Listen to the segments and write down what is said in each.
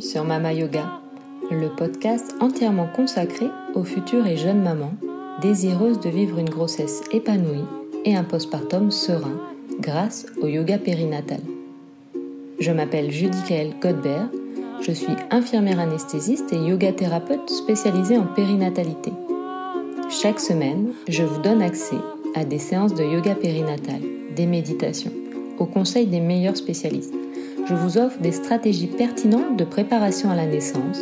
sur Mama Yoga, le podcast entièrement consacré aux futures et jeunes mamans désireuses de vivre une grossesse épanouie et un postpartum serein grâce au yoga périnatal. Je m'appelle Judy-Kael Godbert, je suis infirmière anesthésiste et yoga thérapeute spécialisée en périnatalité. Chaque semaine, je vous donne accès à des séances de yoga périnatal, des méditations, au conseil des meilleurs spécialistes je vous offre des stratégies pertinentes de préparation à la naissance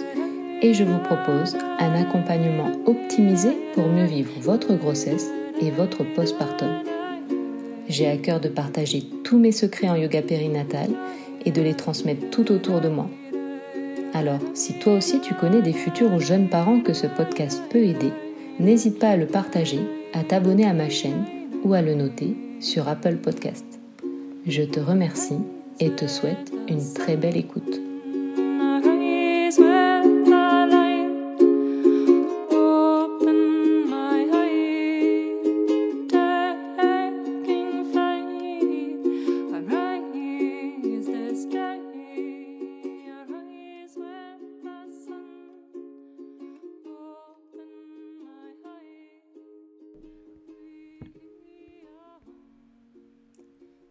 et je vous propose un accompagnement optimisé pour mieux vivre votre grossesse et votre postpartum. J'ai à cœur de partager tous mes secrets en yoga périnatal et de les transmettre tout autour de moi. Alors, si toi aussi tu connais des futurs ou jeunes parents que ce podcast peut aider, n'hésite pas à le partager, à t'abonner à ma chaîne ou à le noter sur Apple Podcast. Je te remercie et te souhaite une très belle écoute.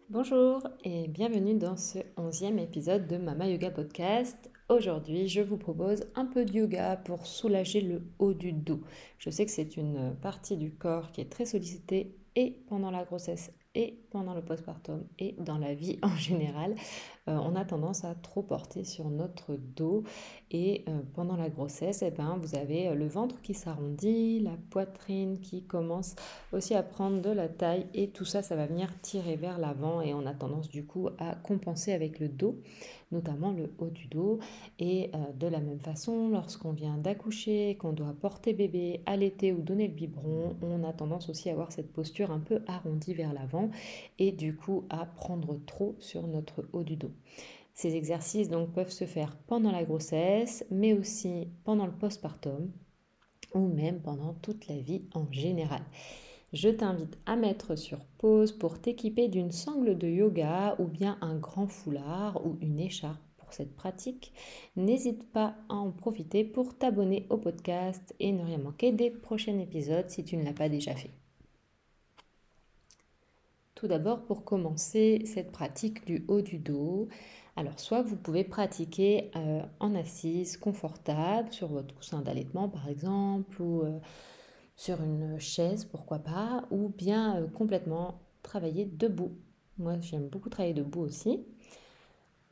Bonjour et bienvenue dans ce onzième épisode de Mama Yoga Podcast. Aujourd'hui, je vous propose un peu de yoga pour soulager le haut du dos. Je sais que c'est une partie du corps qui est très sollicitée et pendant la grossesse et pendant le postpartum et dans la vie en général, euh, on a tendance à trop porter sur notre dos. Et euh, pendant la grossesse, eh ben, vous avez euh, le ventre qui s'arrondit, la poitrine qui commence aussi à prendre de la taille et tout ça, ça va venir tirer vers l'avant et on a tendance du coup à compenser avec le dos notamment le haut du dos. Et de la même façon, lorsqu'on vient d'accoucher, qu'on doit porter bébé, allaiter ou donner le biberon, on a tendance aussi à avoir cette posture un peu arrondie vers l'avant et du coup à prendre trop sur notre haut du dos. Ces exercices donc peuvent se faire pendant la grossesse, mais aussi pendant le postpartum ou même pendant toute la vie en général je t'invite à mettre sur pause pour t'équiper d'une sangle de yoga ou bien un grand foulard ou une écharpe pour cette pratique. N'hésite pas à en profiter pour t'abonner au podcast et ne rien manquer des prochains épisodes si tu ne l'as pas déjà fait. Tout d'abord, pour commencer cette pratique du haut du dos, alors soit vous pouvez pratiquer euh, en assise confortable sur votre coussin d'allaitement par exemple ou euh, sur une chaise, pourquoi pas, ou bien euh, complètement travailler debout. Moi, j'aime beaucoup travailler debout aussi.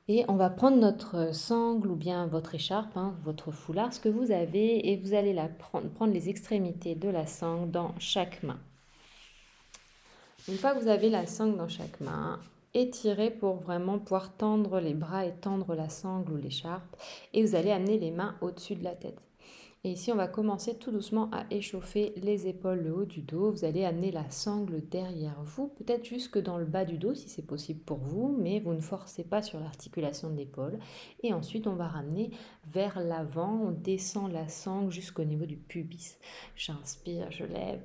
Et on va prendre notre sangle ou bien votre écharpe, hein, votre foulard, ce que vous avez, et vous allez la prendre, prendre les extrémités de la sangle dans chaque main. Une fois que vous avez la sangle dans chaque main, étirez pour vraiment pouvoir tendre les bras et tendre la sangle ou l'écharpe. Et vous allez amener les mains au-dessus de la tête. Et ici, on va commencer tout doucement à échauffer les épaules, le haut du dos. Vous allez amener la sangle derrière vous, peut-être jusque dans le bas du dos si c'est possible pour vous, mais vous ne forcez pas sur l'articulation de l'épaule. Et ensuite, on va ramener vers l'avant. On descend la sangle jusqu'au niveau du pubis. J'inspire, je lève,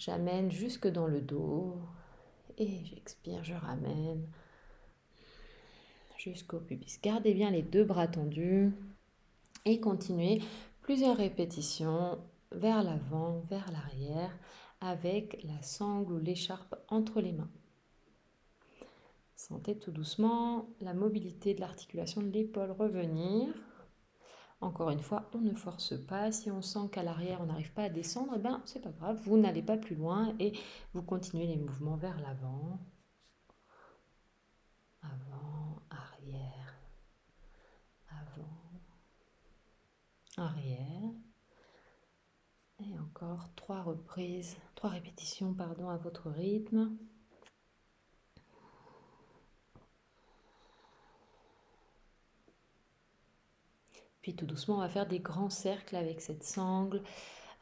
j'amène jusque dans le dos. Et j'expire, je ramène jusqu'au pubis. Gardez bien les deux bras tendus et continuez plusieurs répétitions vers l'avant, vers l'arrière, avec la sangle ou l'écharpe entre les mains. Sentez tout doucement la mobilité de l'articulation de l'épaule revenir. Encore une fois, on ne force pas. Si on sent qu'à l'arrière on n'arrive pas à descendre, eh ben c'est pas grave, vous n'allez pas plus loin et vous continuez les mouvements vers l'avant. Avant, arrière, avant, arrière. Et encore trois reprises, trois répétitions, pardon, à votre rythme. Puis tout doucement, on va faire des grands cercles avec cette sangle.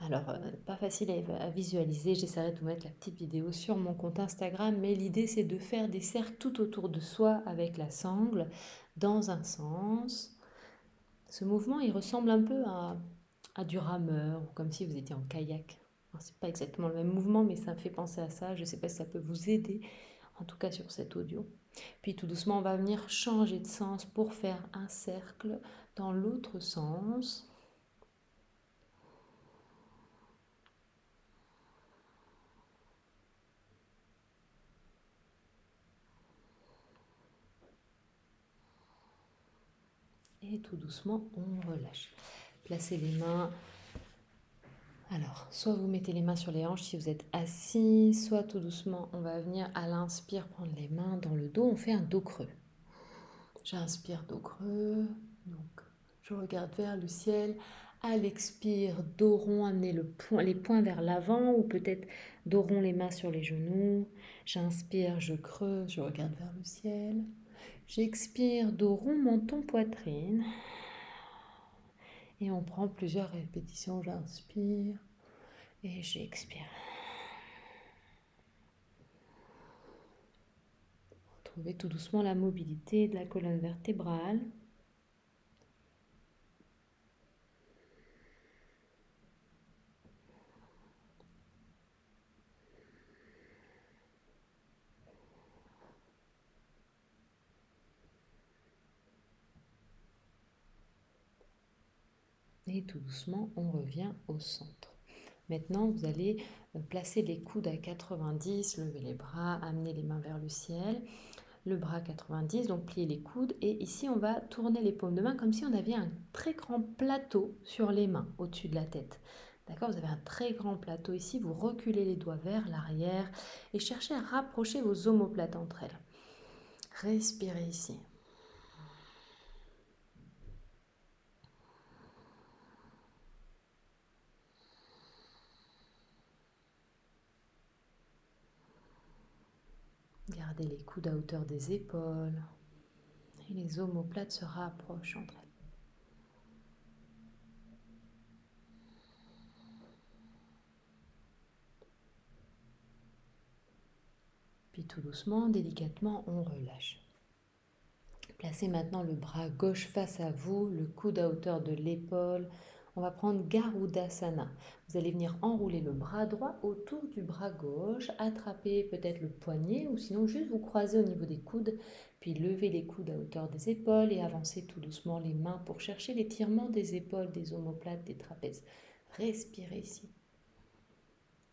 Alors, euh, pas facile à, visualiser, j'essaierai de vous mettre la petite vidéo sur mon compte Instagram, mais l'idée c'est de faire des cercles tout autour de soi avec la sangle dans un sens Ce mouvement, il ressemble un peu à, à du rameur, ou comme si vous étiez en kayak. C'est pas exactement le même mouvement, mais ça me fait penser à ça. Je ne sais pas si ça peut vous aider, en tout cas sur cet audio. Puis tout doucement, on va venir changer de sens pour faire un cercle dans l'autre sens. Et tout doucement, on relâche. Placez les mains. Alors, soit vous mettez les mains sur les hanches si vous êtes assis, soit tout doucement, on va venir à l'inspire prendre les mains dans le dos. On fait un dos creux. J'inspire dos creux. Donc, je regarde vers le ciel. À l'expire, dos rond, le point, les poings vers l'avant ou peut-être dos rond, les mains sur les genoux. J'inspire, je creuse, je regarde vers le ciel. J'expire, dos rond, menton, poitrine. Et on prend plusieurs répétitions. J'inspire et j'expire. Retrouvez tout doucement la mobilité de la colonne vertébrale. Et tout doucement, on revient au centre. Maintenant, vous allez euh, placer les coudes à 90, lever les bras, amener les mains vers le ciel. Le bras 90, donc plier les coudes. Et ici, on va tourner les paumes de main comme si on avait un très grand plateau sur les mains, au-dessus de la tête. D'accord? Vous avez un très grand plateau ici. Vous reculez les doigts vers l'arrière et cherchez à rapprocher vos omoplates entre elles. Respirez ici. Les coudes à hauteur des épaules et les omoplates se rapprochent entre elles. Puis tout doucement, délicatement, on relâche. Placez maintenant le bras gauche face à vous, le coude à hauteur de l'épaule, on va prendre Garudasana. Vous allez venir enrouler le bras droit autour du bras gauche, attraper peut-être le poignet ou sinon juste vous croiser au niveau des coudes, puis lever les coudes à hauteur des épaules et avancer tout doucement les mains pour chercher l'étirement des épaules, des omoplates, des trapèzes. Respirez ici,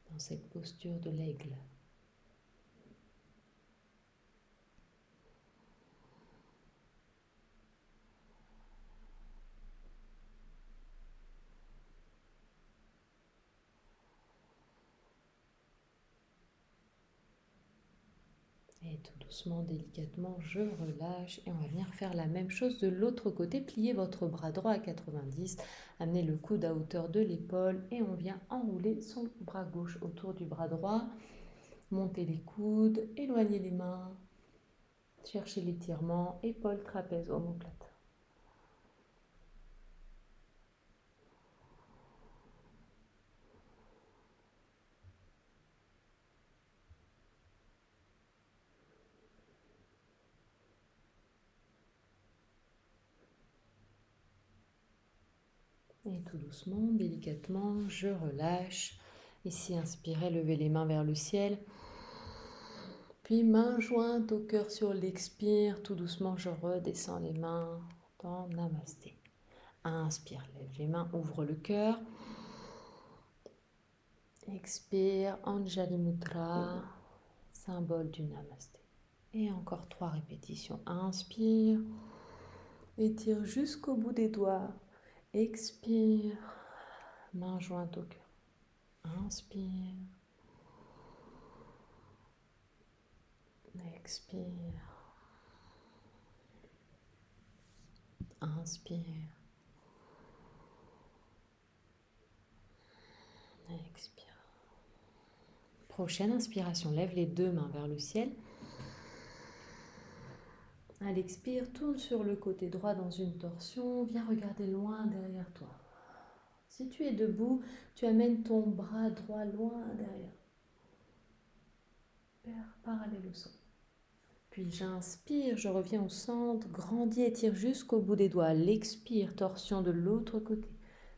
dans cette posture de l'aigle. Et tout délicatement, je relâche et on va venir faire la même chose de l'autre côté. Pliez votre bras droit à 90, amenez le coude à hauteur de l'épaule et on vient enrouler son bras gauche autour du bras droit. Montez les coudes, éloignez les mains, cherchez l'étirement, épaule, trapèze, omoplate. Et tout doucement, délicatement, je relâche. Ici, inspirez, levez les mains vers le ciel. Puis main jointe au cœur sur l'expire. Tout doucement, je redescends les mains dans Namasté. Inspire, lève les mains, ouvre le cœur. Expire, Anjali Mudra, symbole du Namasté. Et encore trois répétitions. Inspire, étire jusqu'au bout des doigts. Expire, main jointe au cœur. Inspire. Expire. Inspire. Expire. Prochaine inspiration, lève les deux mains vers le ciel. À l'expire, tourne sur le côté droit dans une torsion, viens regarder loin derrière toi. Si tu es debout, tu amènes ton bras droit loin derrière. Parallèle au sol. Puis j'inspire, je reviens au centre, grandis, étire jusqu'au bout des doigts. L'expire, torsion de l'autre côté.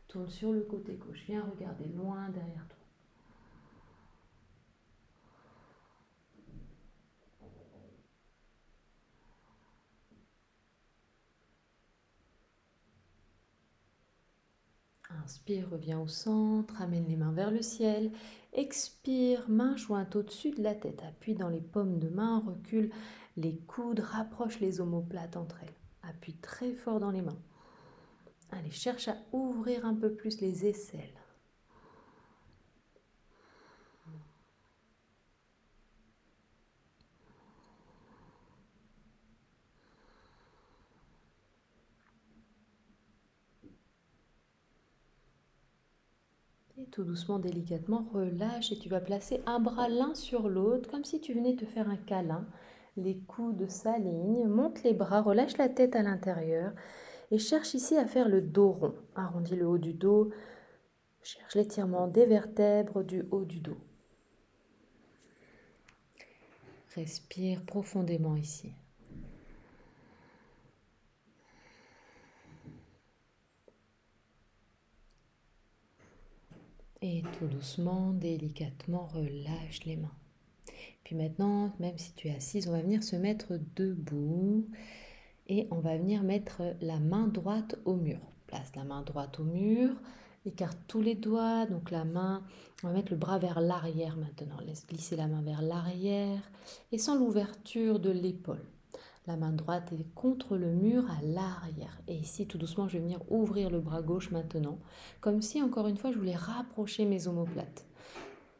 Tourne sur le côté gauche. Viens regarder loin derrière toi. Inspire, reviens au centre, amène les mains vers le ciel. Expire, main jointe au-dessus de la tête. Appuie dans les paumes de main, recule les coudes, rapproche les omoplates entre elles. Appuie très fort dans les mains. Allez, cherche à ouvrir un peu plus les aisselles. Et tout doucement, délicatement, relâche et tu vas placer un bras l'un sur l'autre comme si tu venais te faire un câlin. Les coudes s'alignent, monte les bras, relâche la tête à l'intérieur et cherche ici à faire le dos rond. Arrondis le haut du dos, cherche l'étirement des vertèbres du haut du dos. Respire profondément ici. Tout doucement, délicatement, relâche les mains. Puis maintenant, même si tu es assise, on va venir se mettre debout et on va venir mettre la main droite au mur. Place la main droite au mur, écarte tous les doigts, donc la main, on va mettre le bras vers l'arrière maintenant. Laisse glisser la main vers l'arrière et sans l'ouverture de l'épaule. La main droite est contre le mur à l'arrière. Et ici, tout doucement, je vais venir ouvrir le bras gauche maintenant, comme si, encore une fois, je voulais rapprocher mes omoplates.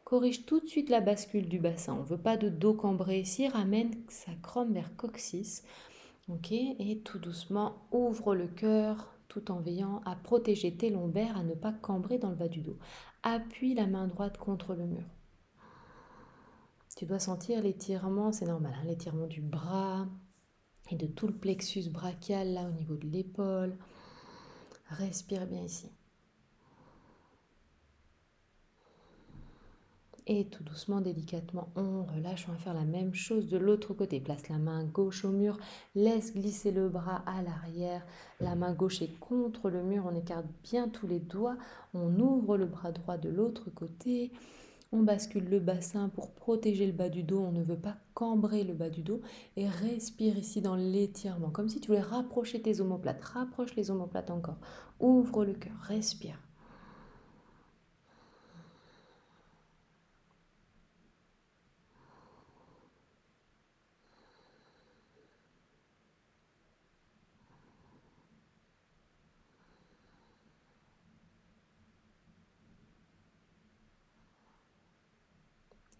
Corrige tout de suite la bascule du bassin. On ne veut pas de dos cambré ici. Ramène sa crome vers coccyx. Ok Et tout doucement, ouvre le cœur tout en veillant à protéger tes lombaires, à ne pas cambrer dans le bas du dos. Appuie la main droite contre le mur. Tu dois sentir l'étirement, c'est normal, hein, l'étirement du bras, et de tout le plexus brachial là au niveau de l'épaule. Respire bien ici. Et tout doucement, délicatement, on relâche. On va faire la même chose de l'autre côté. Place la main gauche au mur. Laisse glisser le bras à l'arrière. La main gauche est contre le mur. On écarte bien tous les doigts. On ouvre le bras droit de l'autre côté. On bascule le bassin pour protéger le bas du dos. On ne veut pas cambrer le bas du dos. Et respire ici dans l'étirement, comme si tu voulais rapprocher tes omoplates. Rapproche les omoplates encore. Ouvre le cœur. Respire.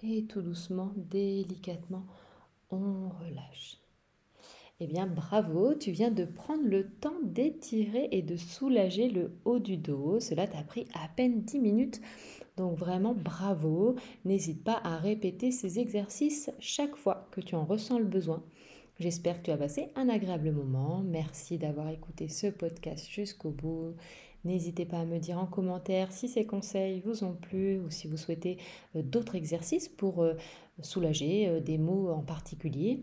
Et tout doucement, délicatement, on relâche. Eh bien, bravo, tu viens de prendre le temps d'étirer et de soulager le haut du dos. Cela t'a pris à peine 10 minutes. Donc vraiment, bravo. N'hésite pas à répéter ces exercices chaque fois que tu en ressens le besoin. J'espère que tu as passé un agréable moment. Merci d'avoir écouté ce podcast jusqu'au bout. N'hésitez pas à me dire en commentaire si ces conseils vous ont plu ou si vous souhaitez euh, d'autres exercices pour euh, soulager euh, des mots en particulier.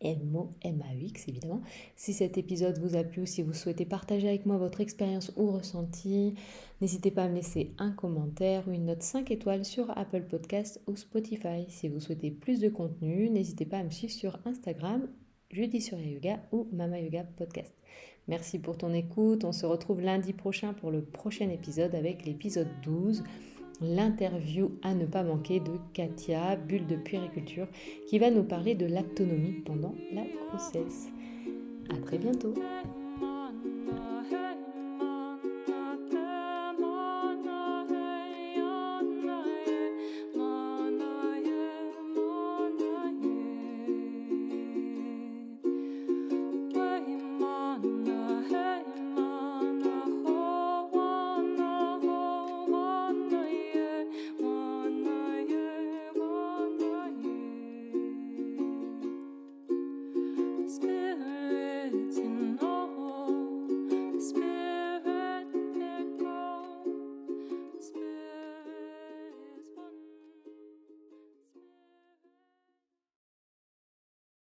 M-O, M-A-U-X évidemment. Si cet épisode vous a plu ou si vous souhaitez partager avec moi votre expérience ou ressenti, n'hésitez pas à me laisser un commentaire ou une note 5 étoiles sur Apple Podcast ou Spotify. Si vous souhaitez plus de contenu, n'hésitez pas à me suivre sur Instagram, Jeudi sur Yoga ou Mama Yoga Podcast. Merci pour ton écoute. On se retrouve lundi prochain pour le prochain épisode avec l'épisode 12, l'interview à ne pas manquer de Katia, bulle de puériculture, qui va nous parler de l'autonomie pendant la grossesse. À très bientôt.